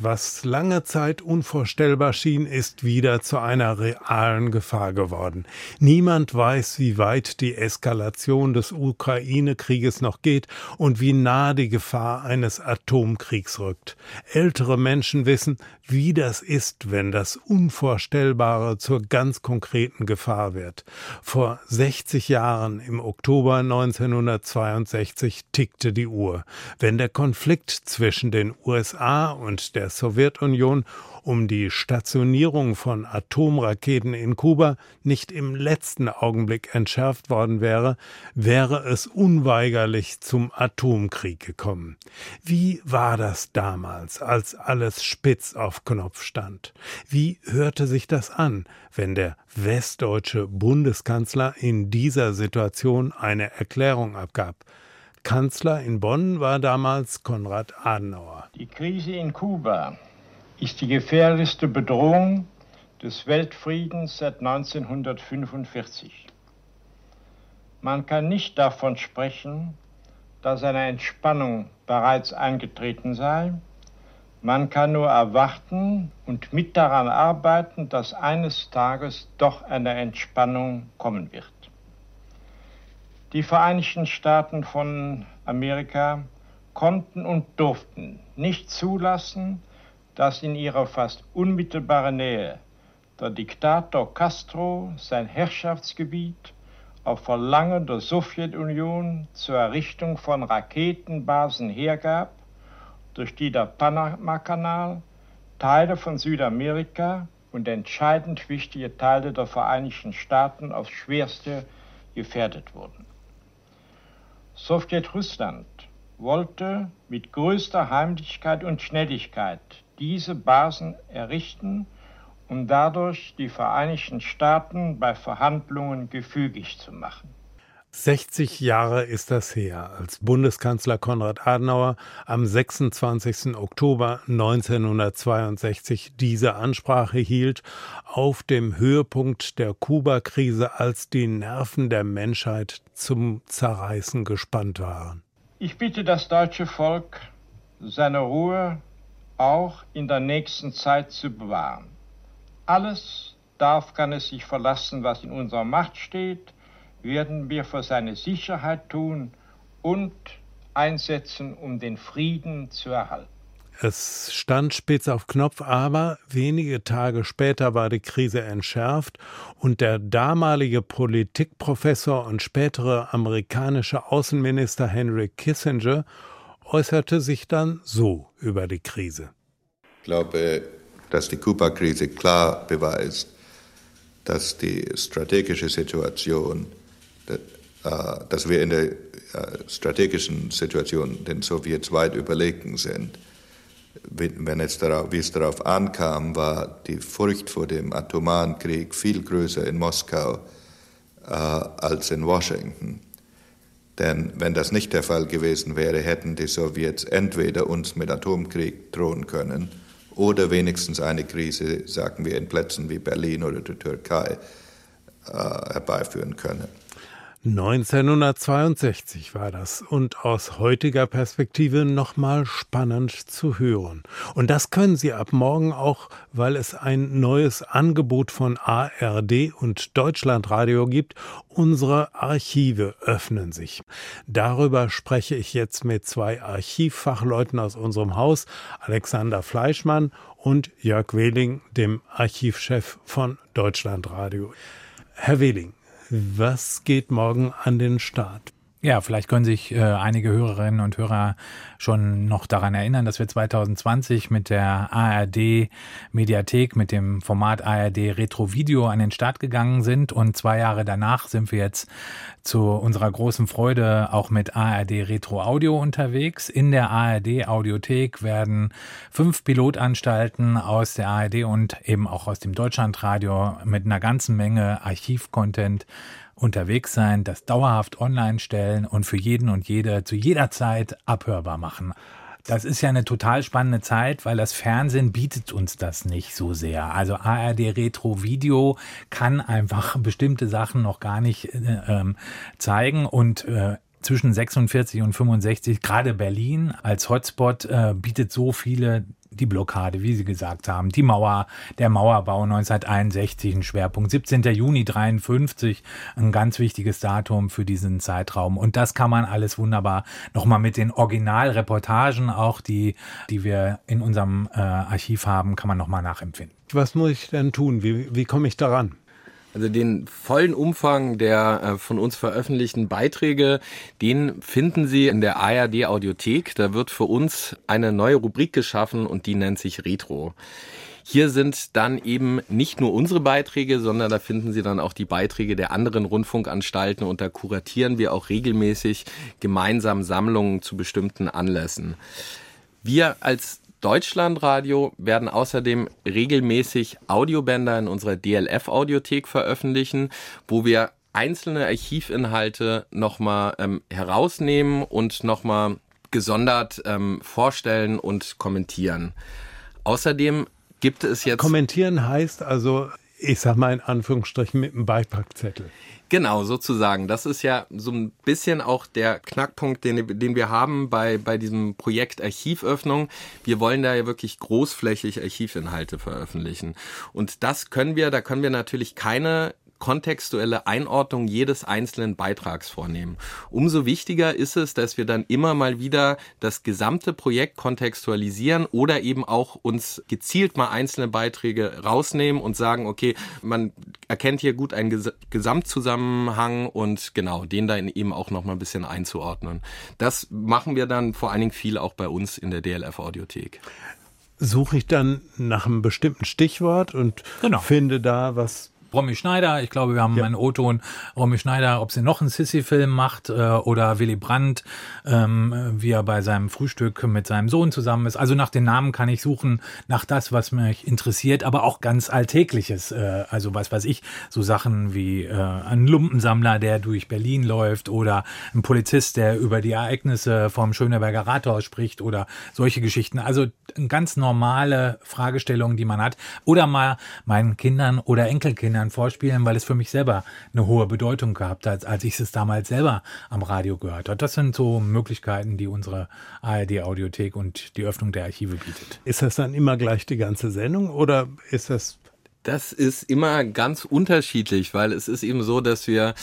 was lange Zeit unvorstellbar schien, ist wieder zu einer realen Gefahr geworden. Niemand weiß, wie weit die Eskalation des Ukraine-Krieges noch geht und wie nah die Gefahr eines Atomkriegs rückt. Ältere Menschen wissen, wie das ist, wenn das Unvorstellbare zur ganz konkreten Gefahr wird. Vor 60 Jahren, im Oktober 1962, tickte die Uhr. Wenn der Konflikt zwischen den USA und der der Sowjetunion um die Stationierung von Atomraketen in Kuba nicht im letzten Augenblick entschärft worden wäre, wäre es unweigerlich zum Atomkrieg gekommen. Wie war das damals, als alles spitz auf Knopf stand? Wie hörte sich das an, wenn der westdeutsche Bundeskanzler in dieser Situation eine Erklärung abgab? Kanzler in Bonn war damals Konrad Adenauer. Die Krise in Kuba ist die gefährlichste Bedrohung des Weltfriedens seit 1945. Man kann nicht davon sprechen, dass eine Entspannung bereits eingetreten sei. Man kann nur erwarten und mit daran arbeiten, dass eines Tages doch eine Entspannung kommen wird. Die Vereinigten Staaten von Amerika konnten und durften nicht zulassen, dass in ihrer fast unmittelbaren Nähe der Diktator Castro sein Herrschaftsgebiet auf Verlangen der Sowjetunion zur Errichtung von Raketenbasen hergab, durch die der Panamakanal, Teile von Südamerika und entscheidend wichtige Teile der Vereinigten Staaten aufs schwerste gefährdet wurden. Sowjetrussland wollte mit größter Heimlichkeit und Schnelligkeit diese Basen errichten, um dadurch die Vereinigten Staaten bei Verhandlungen gefügig zu machen. 60 Jahre ist das her, als Bundeskanzler Konrad Adenauer am 26. Oktober 1962 diese Ansprache hielt, auf dem Höhepunkt der Kuba-Krise, als die Nerven der Menschheit zum Zerreißen gespannt waren. Ich bitte das deutsche Volk, seine Ruhe auch in der nächsten Zeit zu bewahren. Alles darf kann es sich verlassen, was in unserer Macht steht, werden wir für seine Sicherheit tun und einsetzen, um den Frieden zu erhalten. Es stand spitz auf Knopf, aber wenige Tage später war die Krise entschärft und der damalige Politikprofessor und spätere amerikanische Außenminister Henry Kissinger äußerte sich dann so über die Krise. Ich glaube, dass die Kuba-Krise klar beweist, dass die strategische Situation dass wir in der äh, strategischen Situation den Sowjets weit überlegen sind. Wenn es darauf, wie es darauf ankam, war die Furcht vor dem atomaren Krieg viel größer in Moskau äh, als in Washington. Denn wenn das nicht der Fall gewesen wäre, hätten die Sowjets entweder uns mit Atomkrieg drohen können oder wenigstens eine Krise, sagen wir, in Plätzen wie Berlin oder der Türkei äh, herbeiführen können. 1962 war das und aus heutiger Perspektive nochmal spannend zu hören. Und das können Sie ab morgen auch, weil es ein neues Angebot von ARD und Deutschlandradio gibt. Unsere Archive öffnen sich. Darüber spreche ich jetzt mit zwei Archivfachleuten aus unserem Haus, Alexander Fleischmann und Jörg Wehling, dem Archivchef von Deutschlandradio. Herr Wehling, was geht morgen an den Start? Ja, vielleicht können sich äh, einige Hörerinnen und Hörer schon noch daran erinnern, dass wir 2020 mit der ARD Mediathek, mit dem Format ARD Retro Video an den Start gegangen sind und zwei Jahre danach sind wir jetzt zu unserer großen Freude auch mit ARD Retro Audio unterwegs. In der ARD Audiothek werden fünf Pilotanstalten aus der ARD und eben auch aus dem Deutschlandradio mit einer ganzen Menge Archivcontent unterwegs sein, das dauerhaft online stellen und für jeden und jede zu jeder Zeit abhörbar machen. Das ist ja eine total spannende Zeit, weil das Fernsehen bietet uns das nicht so sehr. Also ARD Retro Video kann einfach bestimmte Sachen noch gar nicht äh, ähm, zeigen und äh, zwischen 46 und 65, gerade Berlin als Hotspot äh, bietet so viele die Blockade, wie Sie gesagt haben, die Mauer, der Mauerbau 1961 ein Schwerpunkt, 17. Juni 53 ein ganz wichtiges Datum für diesen Zeitraum und das kann man alles wunderbar nochmal mit den Originalreportagen auch, die, die wir in unserem äh, Archiv haben, kann man nochmal nachempfinden. Was muss ich denn tun? Wie, wie komme ich daran? Also den vollen Umfang der äh, von uns veröffentlichten Beiträge, den finden Sie in der ARD Audiothek. Da wird für uns eine neue Rubrik geschaffen und die nennt sich Retro. Hier sind dann eben nicht nur unsere Beiträge, sondern da finden Sie dann auch die Beiträge der anderen Rundfunkanstalten und da kuratieren wir auch regelmäßig gemeinsam Sammlungen zu bestimmten Anlässen. Wir als Deutschlandradio werden außerdem regelmäßig Audiobänder in unserer DLF-Audiothek veröffentlichen, wo wir einzelne Archivinhalte nochmal ähm, herausnehmen und nochmal gesondert ähm, vorstellen und kommentieren. Außerdem gibt es jetzt. Kommentieren heißt also, ich sag mal in Anführungsstrichen mit einem Beipackzettel. Genau, sozusagen. Das ist ja so ein bisschen auch der Knackpunkt, den, den wir haben bei, bei diesem Projekt Archivöffnung. Wir wollen da ja wirklich großflächig Archivinhalte veröffentlichen. Und das können wir, da können wir natürlich keine kontextuelle Einordnung jedes einzelnen Beitrags vornehmen. Umso wichtiger ist es, dass wir dann immer mal wieder das gesamte Projekt kontextualisieren oder eben auch uns gezielt mal einzelne Beiträge rausnehmen und sagen, okay, man erkennt hier gut einen Gesamtzusammenhang und genau, den dann eben auch noch mal ein bisschen einzuordnen. Das machen wir dann vor allen Dingen viel auch bei uns in der DLF Audiothek suche ich dann nach einem bestimmten Stichwort und genau. finde da was Romy Schneider, ich glaube, wir haben ja. einen O-Ton, Romy Schneider, ob sie noch einen Sissy-Film macht äh, oder Willy Brandt, ähm, wie er bei seinem Frühstück mit seinem Sohn zusammen ist. Also nach den Namen kann ich suchen, nach das, was mich interessiert, aber auch ganz Alltägliches. Äh, also was weiß ich, so Sachen wie äh, ein Lumpensammler, der durch Berlin läuft oder ein Polizist, der über die Ereignisse vom Schöneberger Rathaus spricht oder solche Geschichten. Also ganz normale Fragestellungen, die man hat. Oder mal meinen Kindern oder Enkelkindern Kindern vorspielen, weil es für mich selber eine hohe Bedeutung gehabt hat, als ich es damals selber am Radio gehört habe. Das sind so Möglichkeiten, die unsere ARD-Audiothek und die Öffnung der Archive bietet. Ist das dann immer gleich die ganze Sendung oder ist das das ist immer ganz unterschiedlich, weil es ist eben so, dass wir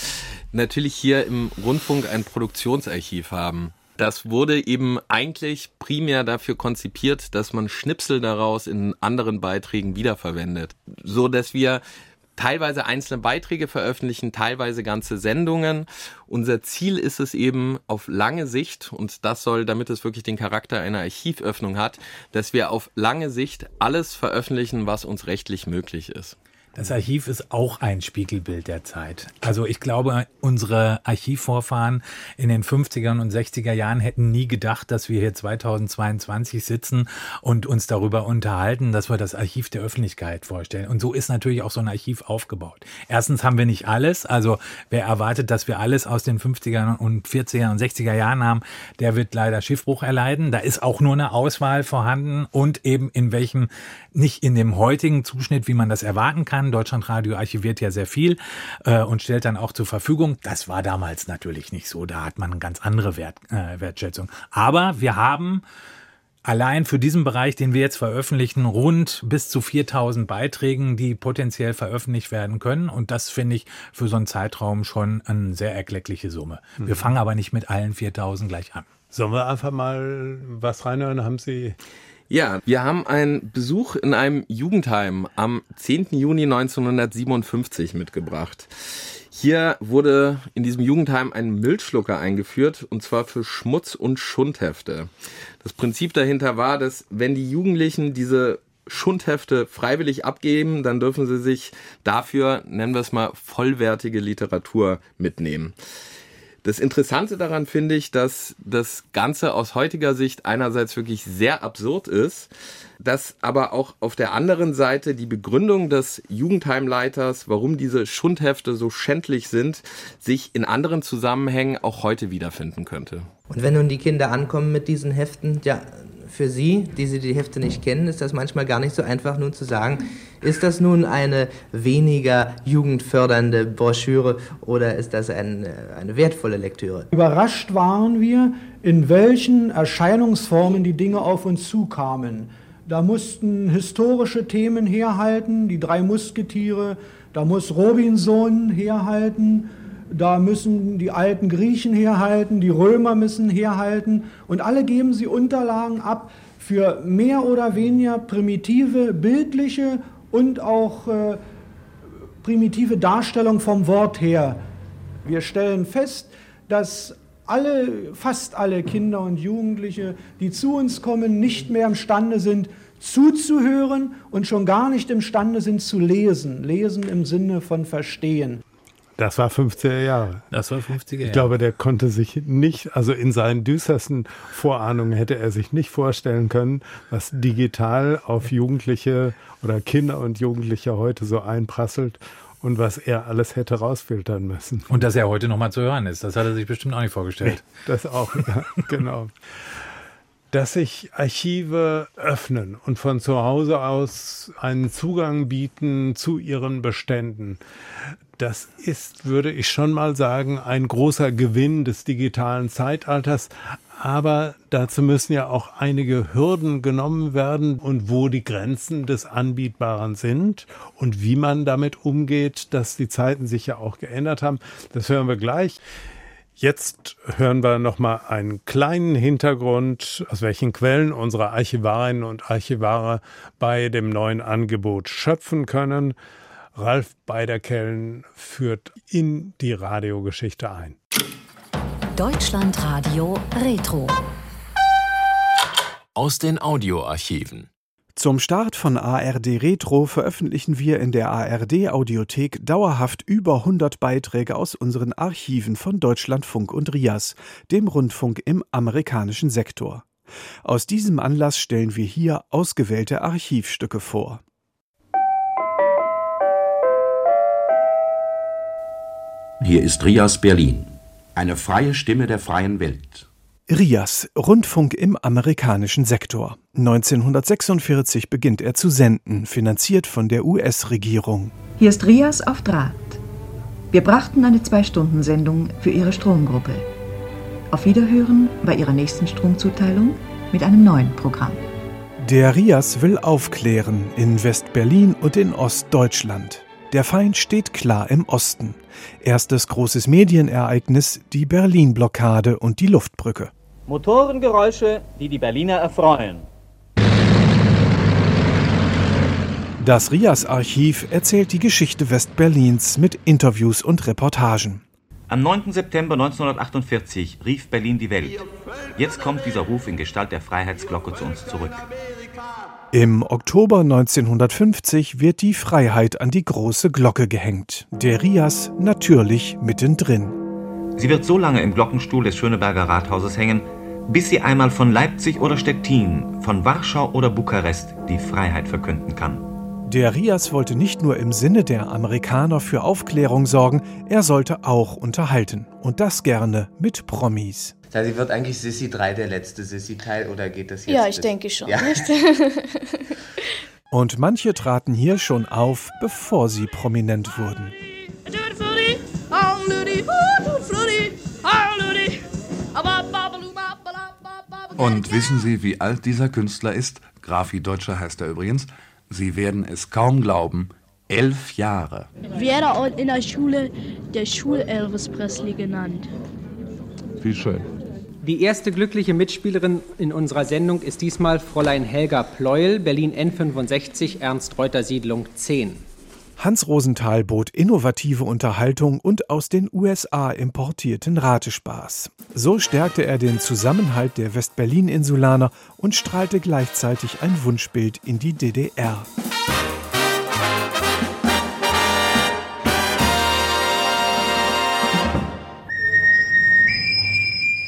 natürlich hier im Rundfunk ein Produktionsarchiv haben. Das wurde eben eigentlich primär dafür konzipiert, dass man Schnipsel daraus in anderen Beiträgen wiederverwendet, so dass wir teilweise einzelne Beiträge veröffentlichen, teilweise ganze Sendungen. Unser Ziel ist es eben auf lange Sicht, und das soll, damit es wirklich den Charakter einer Archivöffnung hat, dass wir auf lange Sicht alles veröffentlichen, was uns rechtlich möglich ist. Das Archiv ist auch ein Spiegelbild der Zeit. Also ich glaube, unsere Archivvorfahren in den 50er und 60er Jahren hätten nie gedacht, dass wir hier 2022 sitzen und uns darüber unterhalten, dass wir das Archiv der Öffentlichkeit vorstellen. Und so ist natürlich auch so ein Archiv aufgebaut. Erstens haben wir nicht alles. Also wer erwartet, dass wir alles aus den 50er und 40er und 60er Jahren haben, der wird leider Schiffbruch erleiden. Da ist auch nur eine Auswahl vorhanden und eben in welchem, nicht in dem heutigen Zuschnitt, wie man das erwarten kann, kann. Deutschlandradio archiviert ja sehr viel äh, und stellt dann auch zur Verfügung. Das war damals natürlich nicht so. Da hat man eine ganz andere Wert, äh, Wertschätzung. Aber wir haben allein für diesen Bereich, den wir jetzt veröffentlichen, rund bis zu 4000 Beiträgen, die potenziell veröffentlicht werden können. Und das finde ich für so einen Zeitraum schon eine sehr erkleckliche Summe. Wir mhm. fangen aber nicht mit allen 4000 gleich an. Sollen wir einfach mal was reinhören? Haben Sie ja, wir haben einen Besuch in einem Jugendheim am 10. Juni 1957 mitgebracht. Hier wurde in diesem Jugendheim ein Milchschlucker eingeführt und zwar für Schmutz- und Schundhefte. Das Prinzip dahinter war, dass wenn die Jugendlichen diese Schundhefte freiwillig abgeben, dann dürfen sie sich dafür, nennen wir es mal, vollwertige Literatur mitnehmen. Das Interessante daran finde ich, dass das Ganze aus heutiger Sicht einerseits wirklich sehr absurd ist, dass aber auch auf der anderen Seite die Begründung des Jugendheimleiters, warum diese Schundhefte so schändlich sind, sich in anderen Zusammenhängen auch heute wiederfinden könnte. Und wenn nun die Kinder ankommen mit diesen Heften, ja, für Sie, die Sie die Hefte nicht kennen, ist das manchmal gar nicht so einfach nun zu sagen, ist das nun eine weniger jugendfördernde Broschüre oder ist das ein, eine wertvolle Lektüre? Überrascht waren wir, in welchen Erscheinungsformen die Dinge auf uns zukamen. Da mussten historische Themen herhalten, die drei Musketiere, da muss Robinson herhalten, da müssen die alten Griechen herhalten, die Römer müssen herhalten und alle geben sie Unterlagen ab für mehr oder weniger primitive bildliche und auch äh, primitive Darstellung vom Wort her. Wir stellen fest, dass alle, fast alle Kinder und Jugendliche, die zu uns kommen, nicht mehr imstande sind, zuzuhören und schon gar nicht imstande sind zu lesen. Lesen im Sinne von verstehen. Das war 50er Jahre. Das war 50er Jahre. Ich glaube, der konnte sich nicht, also in seinen düstersten Vorahnungen hätte er sich nicht vorstellen können, was digital auf Jugendliche oder Kinder und Jugendliche heute so einprasselt und was er alles hätte rausfiltern müssen. Und dass er heute nochmal zu hören ist, das hat er sich bestimmt auch nicht vorgestellt. Das auch, ja, genau dass sich Archive öffnen und von zu Hause aus einen Zugang bieten zu ihren Beständen. Das ist, würde ich schon mal sagen, ein großer Gewinn des digitalen Zeitalters. Aber dazu müssen ja auch einige Hürden genommen werden und wo die Grenzen des Anbietbaren sind und wie man damit umgeht, dass die Zeiten sich ja auch geändert haben. Das hören wir gleich. Jetzt hören wir nochmal einen kleinen Hintergrund, aus welchen Quellen unsere Archivarinnen und Archivare bei dem neuen Angebot schöpfen können. Ralf Beiderkellen führt in die Radiogeschichte ein. Deutschlandradio Retro. Aus den Audioarchiven. Zum Start von ARD Retro veröffentlichen wir in der ARD Audiothek dauerhaft über 100 Beiträge aus unseren Archiven von Deutschlandfunk und RIAS, dem Rundfunk im amerikanischen Sektor. Aus diesem Anlass stellen wir hier ausgewählte Archivstücke vor. Hier ist RIAS Berlin, eine freie Stimme der freien Welt. RIAS, Rundfunk im amerikanischen Sektor. 1946 beginnt er zu senden, finanziert von der US-Regierung. Hier ist RIAS auf Draht. Wir brachten eine Zwei-Stunden-Sendung für Ihre Stromgruppe. Auf Wiederhören bei Ihrer nächsten Stromzuteilung mit einem neuen Programm. Der RIAS will aufklären in West-Berlin und in Ostdeutschland. Der Feind steht klar im Osten. Erstes großes Medienereignis die Berlin-Blockade und die Luftbrücke. Motorengeräusche, die die Berliner erfreuen. Das Rias-Archiv erzählt die Geschichte Westberlins mit Interviews und Reportagen. Am 9. September 1948 rief Berlin die Welt. Jetzt kommt dieser Ruf in Gestalt der Freiheitsglocke zu uns zurück. Im Oktober 1950 wird die Freiheit an die große Glocke gehängt. Der Rias natürlich mittendrin. Sie wird so lange im Glockenstuhl des Schöneberger Rathauses hängen, bis sie einmal von Leipzig oder Stettin, von Warschau oder Bukarest die Freiheit verkünden kann. Der Rias wollte nicht nur im Sinne der Amerikaner für Aufklärung sorgen, er sollte auch unterhalten. Und das gerne mit Promis. Heißt, wird eigentlich Sissy 3 der letzte Sissy-Teil oder geht das jetzt? Ja, ich denke schon. Ja. Und manche traten hier schon auf, bevor sie prominent wurden. Und wissen Sie, wie alt dieser Künstler ist? Grafi Deutscher heißt er übrigens. Sie werden es kaum glauben. Elf Jahre. Wäre in der Schule der Schul-Elvis Presley genannt. Wie schön. Die erste glückliche Mitspielerin in unserer Sendung ist diesmal Fräulein Helga Pleuel, Berlin N65, Ernst-Reuter Siedlung 10. Hans Rosenthal bot innovative Unterhaltung und aus den USA importierten Ratespaß. So stärkte er den Zusammenhalt der Westberlin-Insulaner und strahlte gleichzeitig ein Wunschbild in die DDR.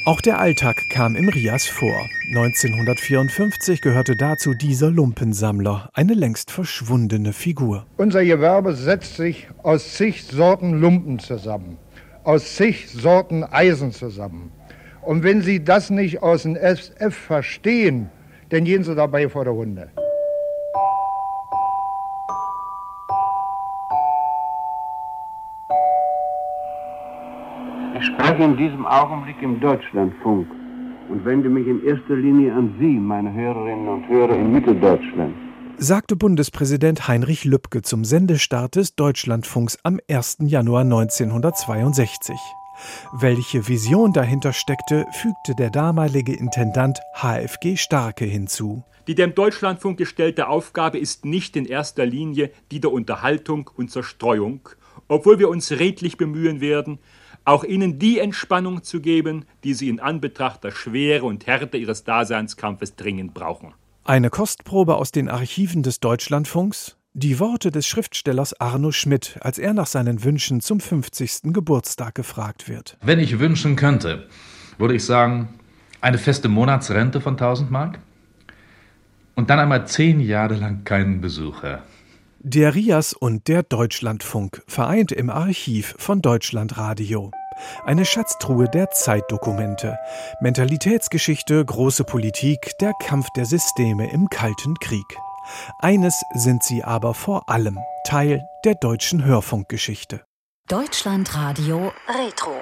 Auch der Alltag kam im Rias vor. 1954 gehörte dazu dieser Lumpensammler, eine längst verschwundene Figur. Unser Gewerbe setzt sich aus zig Sorten Lumpen zusammen, aus zig Sorten Eisen zusammen. Und wenn Sie das nicht aus dem SF verstehen, denn gehen Sie dabei vor der Hunde. Spreche in diesem Augenblick im Deutschlandfunk und wende mich in erster Linie an Sie, meine Hörerinnen und Hörer in Mitteldeutschland. Sagte Bundespräsident Heinrich Lübke zum Sendestart des Deutschlandfunks am 1. Januar 1962. Welche Vision dahinter steckte, fügte der damalige Intendant HFG Starke hinzu. Die dem Deutschlandfunk gestellte Aufgabe ist nicht in erster Linie die der Unterhaltung und Zerstreuung, obwohl wir uns redlich bemühen werden, auch ihnen die Entspannung zu geben, die sie in Anbetracht der Schwere und Härte ihres Daseinskampfes dringend brauchen. Eine Kostprobe aus den Archiven des Deutschlandfunks? Die Worte des Schriftstellers Arno Schmidt, als er nach seinen Wünschen zum 50. Geburtstag gefragt wird. Wenn ich wünschen könnte, würde ich sagen, eine feste Monatsrente von 1000 Mark und dann einmal zehn Jahre lang keinen Besucher. Der Rias und der Deutschlandfunk vereint im Archiv von Deutschlandradio. Eine Schatztruhe der Zeitdokumente. Mentalitätsgeschichte, große Politik, der Kampf der Systeme im Kalten Krieg. Eines sind sie aber vor allem Teil der deutschen Hörfunkgeschichte. Deutschlandradio Retro.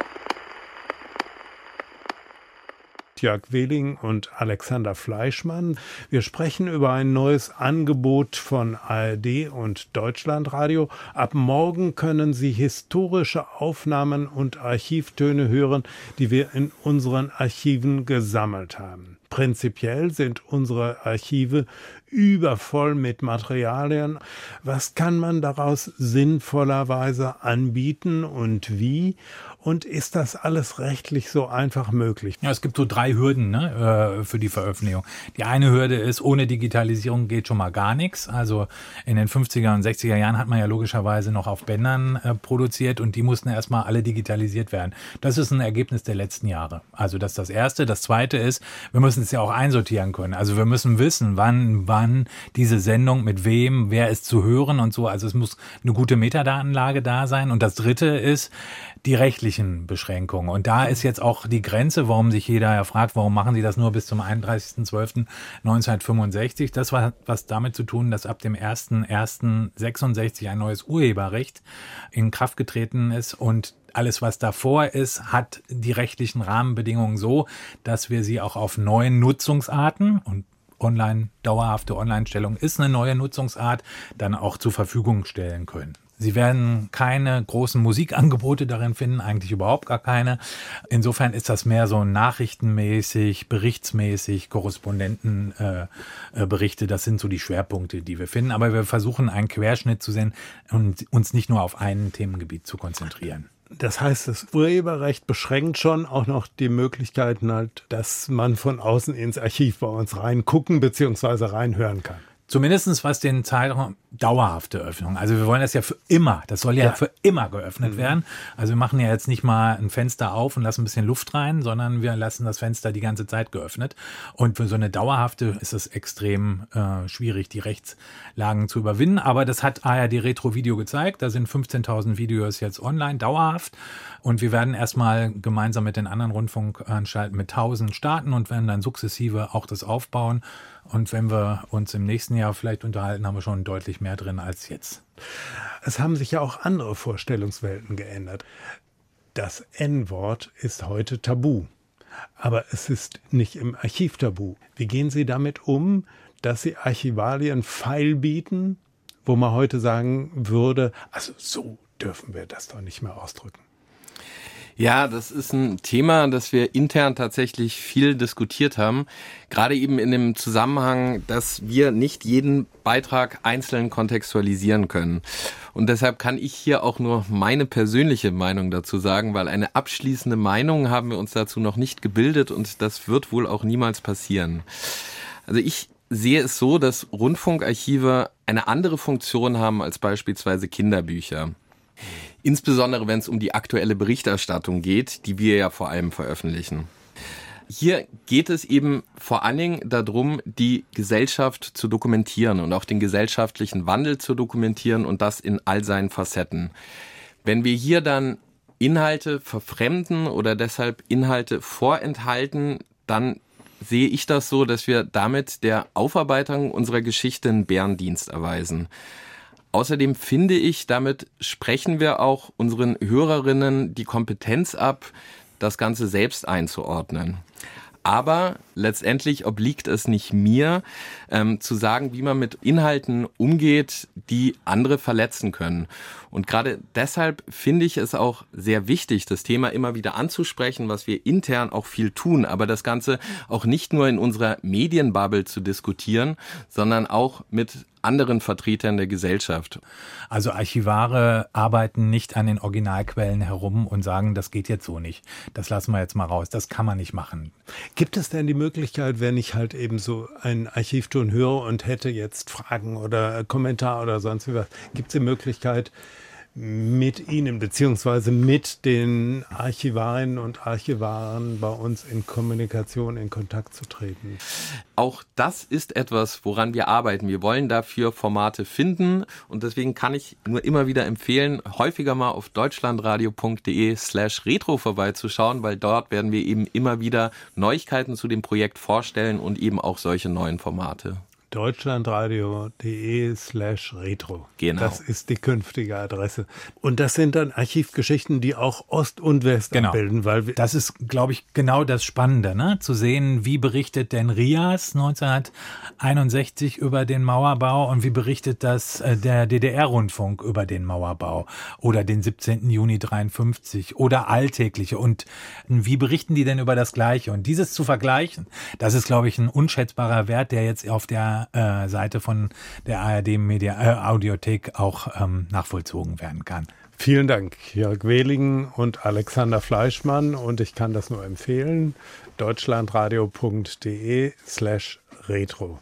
Jörg Wehling und Alexander Fleischmann. Wir sprechen über ein neues Angebot von ARD und Deutschlandradio. Ab morgen können Sie historische Aufnahmen und Archivtöne hören, die wir in unseren Archiven gesammelt haben. Prinzipiell sind unsere Archive übervoll mit Materialien. Was kann man daraus sinnvollerweise anbieten und wie? Und ist das alles rechtlich so einfach möglich? Ja, es gibt so drei Hürden ne, äh, für die Veröffentlichung. Die eine Hürde ist, ohne Digitalisierung geht schon mal gar nichts. Also in den 50er und 60er Jahren hat man ja logischerweise noch auf Bändern äh, produziert und die mussten erstmal alle digitalisiert werden. Das ist ein Ergebnis der letzten Jahre. Also das ist das Erste. Das Zweite ist, wir müssen es ja auch einsortieren können. Also wir müssen wissen, wann, wann diese Sendung mit wem, wer ist zu hören und so. Also es muss eine gute Metadatenlage da sein. Und das Dritte ist, die rechtlichen Beschränkungen. Und da ist jetzt auch die Grenze, warum sich jeder ja fragt, warum machen sie das nur bis zum 31.12.1965. Das war was damit zu tun, dass ab dem 1.1.66 ein neues Urheberrecht in Kraft getreten ist und alles, was davor ist, hat die rechtlichen Rahmenbedingungen so, dass wir sie auch auf neuen Nutzungsarten und online, dauerhafte Online-Stellung ist eine neue Nutzungsart, dann auch zur Verfügung stellen können. Sie werden keine großen Musikangebote darin finden, eigentlich überhaupt gar keine. Insofern ist das mehr so nachrichtenmäßig, berichtsmäßig, Korrespondentenberichte. Äh, das sind so die Schwerpunkte, die wir finden. Aber wir versuchen einen Querschnitt zu sehen und uns nicht nur auf ein Themengebiet zu konzentrieren. Das heißt, das Urheberrecht beschränkt schon auch noch die Möglichkeiten halt, dass man von außen ins Archiv bei uns reingucken bzw. reinhören kann. Zumindestens was den Zeitraum dauerhafte Öffnung. Also wir wollen das ja für immer. Das soll ja, ja. für immer geöffnet mhm. werden. Also wir machen ja jetzt nicht mal ein Fenster auf und lassen ein bisschen Luft rein, sondern wir lassen das Fenster die ganze Zeit geöffnet. Und für so eine dauerhafte ist es extrem äh, schwierig, die Rechtslagen zu überwinden. Aber das hat ARD Retro Video gezeigt. Da sind 15.000 Videos jetzt online, dauerhaft. Und wir werden erstmal gemeinsam mit den anderen Rundfunkanstalten mit 1000 starten und werden dann sukzessive auch das aufbauen. Und wenn wir uns im nächsten Jahr vielleicht unterhalten, haben wir schon deutlich mehr drin als jetzt. Es haben sich ja auch andere Vorstellungswelten geändert. Das N-Wort ist heute tabu. Aber es ist nicht im Archiv tabu. Wie gehen Sie damit um, dass Sie Archivalien feil bieten, wo man heute sagen würde, also so dürfen wir das doch nicht mehr ausdrücken? Ja, das ist ein Thema, das wir intern tatsächlich viel diskutiert haben. Gerade eben in dem Zusammenhang, dass wir nicht jeden Beitrag einzeln kontextualisieren können. Und deshalb kann ich hier auch nur meine persönliche Meinung dazu sagen, weil eine abschließende Meinung haben wir uns dazu noch nicht gebildet und das wird wohl auch niemals passieren. Also ich sehe es so, dass Rundfunkarchive eine andere Funktion haben als beispielsweise Kinderbücher. Insbesondere wenn es um die aktuelle Berichterstattung geht, die wir ja vor allem veröffentlichen. Hier geht es eben vor allen Dingen darum, die Gesellschaft zu dokumentieren und auch den gesellschaftlichen Wandel zu dokumentieren und das in all seinen Facetten. Wenn wir hier dann Inhalte verfremden oder deshalb Inhalte vorenthalten, dann sehe ich das so, dass wir damit der Aufarbeitung unserer Geschichte einen Bärendienst erweisen. Außerdem finde ich, damit sprechen wir auch unseren Hörerinnen die Kompetenz ab, das Ganze selbst einzuordnen. Aber letztendlich obliegt es nicht mir, ähm, zu sagen, wie man mit Inhalten umgeht, die andere verletzen können. Und gerade deshalb finde ich es auch sehr wichtig, das Thema immer wieder anzusprechen, was wir intern auch viel tun, aber das Ganze auch nicht nur in unserer Medienbubble zu diskutieren, sondern auch mit anderen Vertretern der Gesellschaft. Also Archivare arbeiten nicht an den Originalquellen herum und sagen, das geht jetzt so nicht. Das lassen wir jetzt mal raus. Das kann man nicht machen. Gibt es denn die Möglichkeit, wenn ich halt eben so einen Archivton höre und hätte jetzt Fragen oder Kommentar oder sonst was, gibt es die Möglichkeit, mit Ihnen beziehungsweise mit den Archivarinnen und Archivaren bei uns in Kommunikation, in Kontakt zu treten. Auch das ist etwas, woran wir arbeiten. Wir wollen dafür Formate finden und deswegen kann ich nur immer wieder empfehlen, häufiger mal auf deutschlandradio.de slash retro vorbeizuschauen, weil dort werden wir eben immer wieder Neuigkeiten zu dem Projekt vorstellen und eben auch solche neuen Formate deutschlandradio.de slash retro. Genau. Das ist die künftige Adresse. Und das sind dann Archivgeschichten, die auch Ost und West genau. abbilden. Weil das ist, glaube ich, genau das Spannende, ne? zu sehen, wie berichtet denn Rias 1961 über den Mauerbau und wie berichtet das äh, der DDR-Rundfunk über den Mauerbau oder den 17. Juni 53 oder alltägliche und wie berichten die denn über das Gleiche? Und dieses zu vergleichen, das ist, glaube ich, ein unschätzbarer Wert, der jetzt auf der äh, Seite von der ARD Media äh, Audiothek auch ähm, nachvollzogen werden kann. Vielen Dank, Jörg Wehligen und Alexander Fleischmann. Und ich kann das nur empfehlen, deutschlandradio.de slash retro.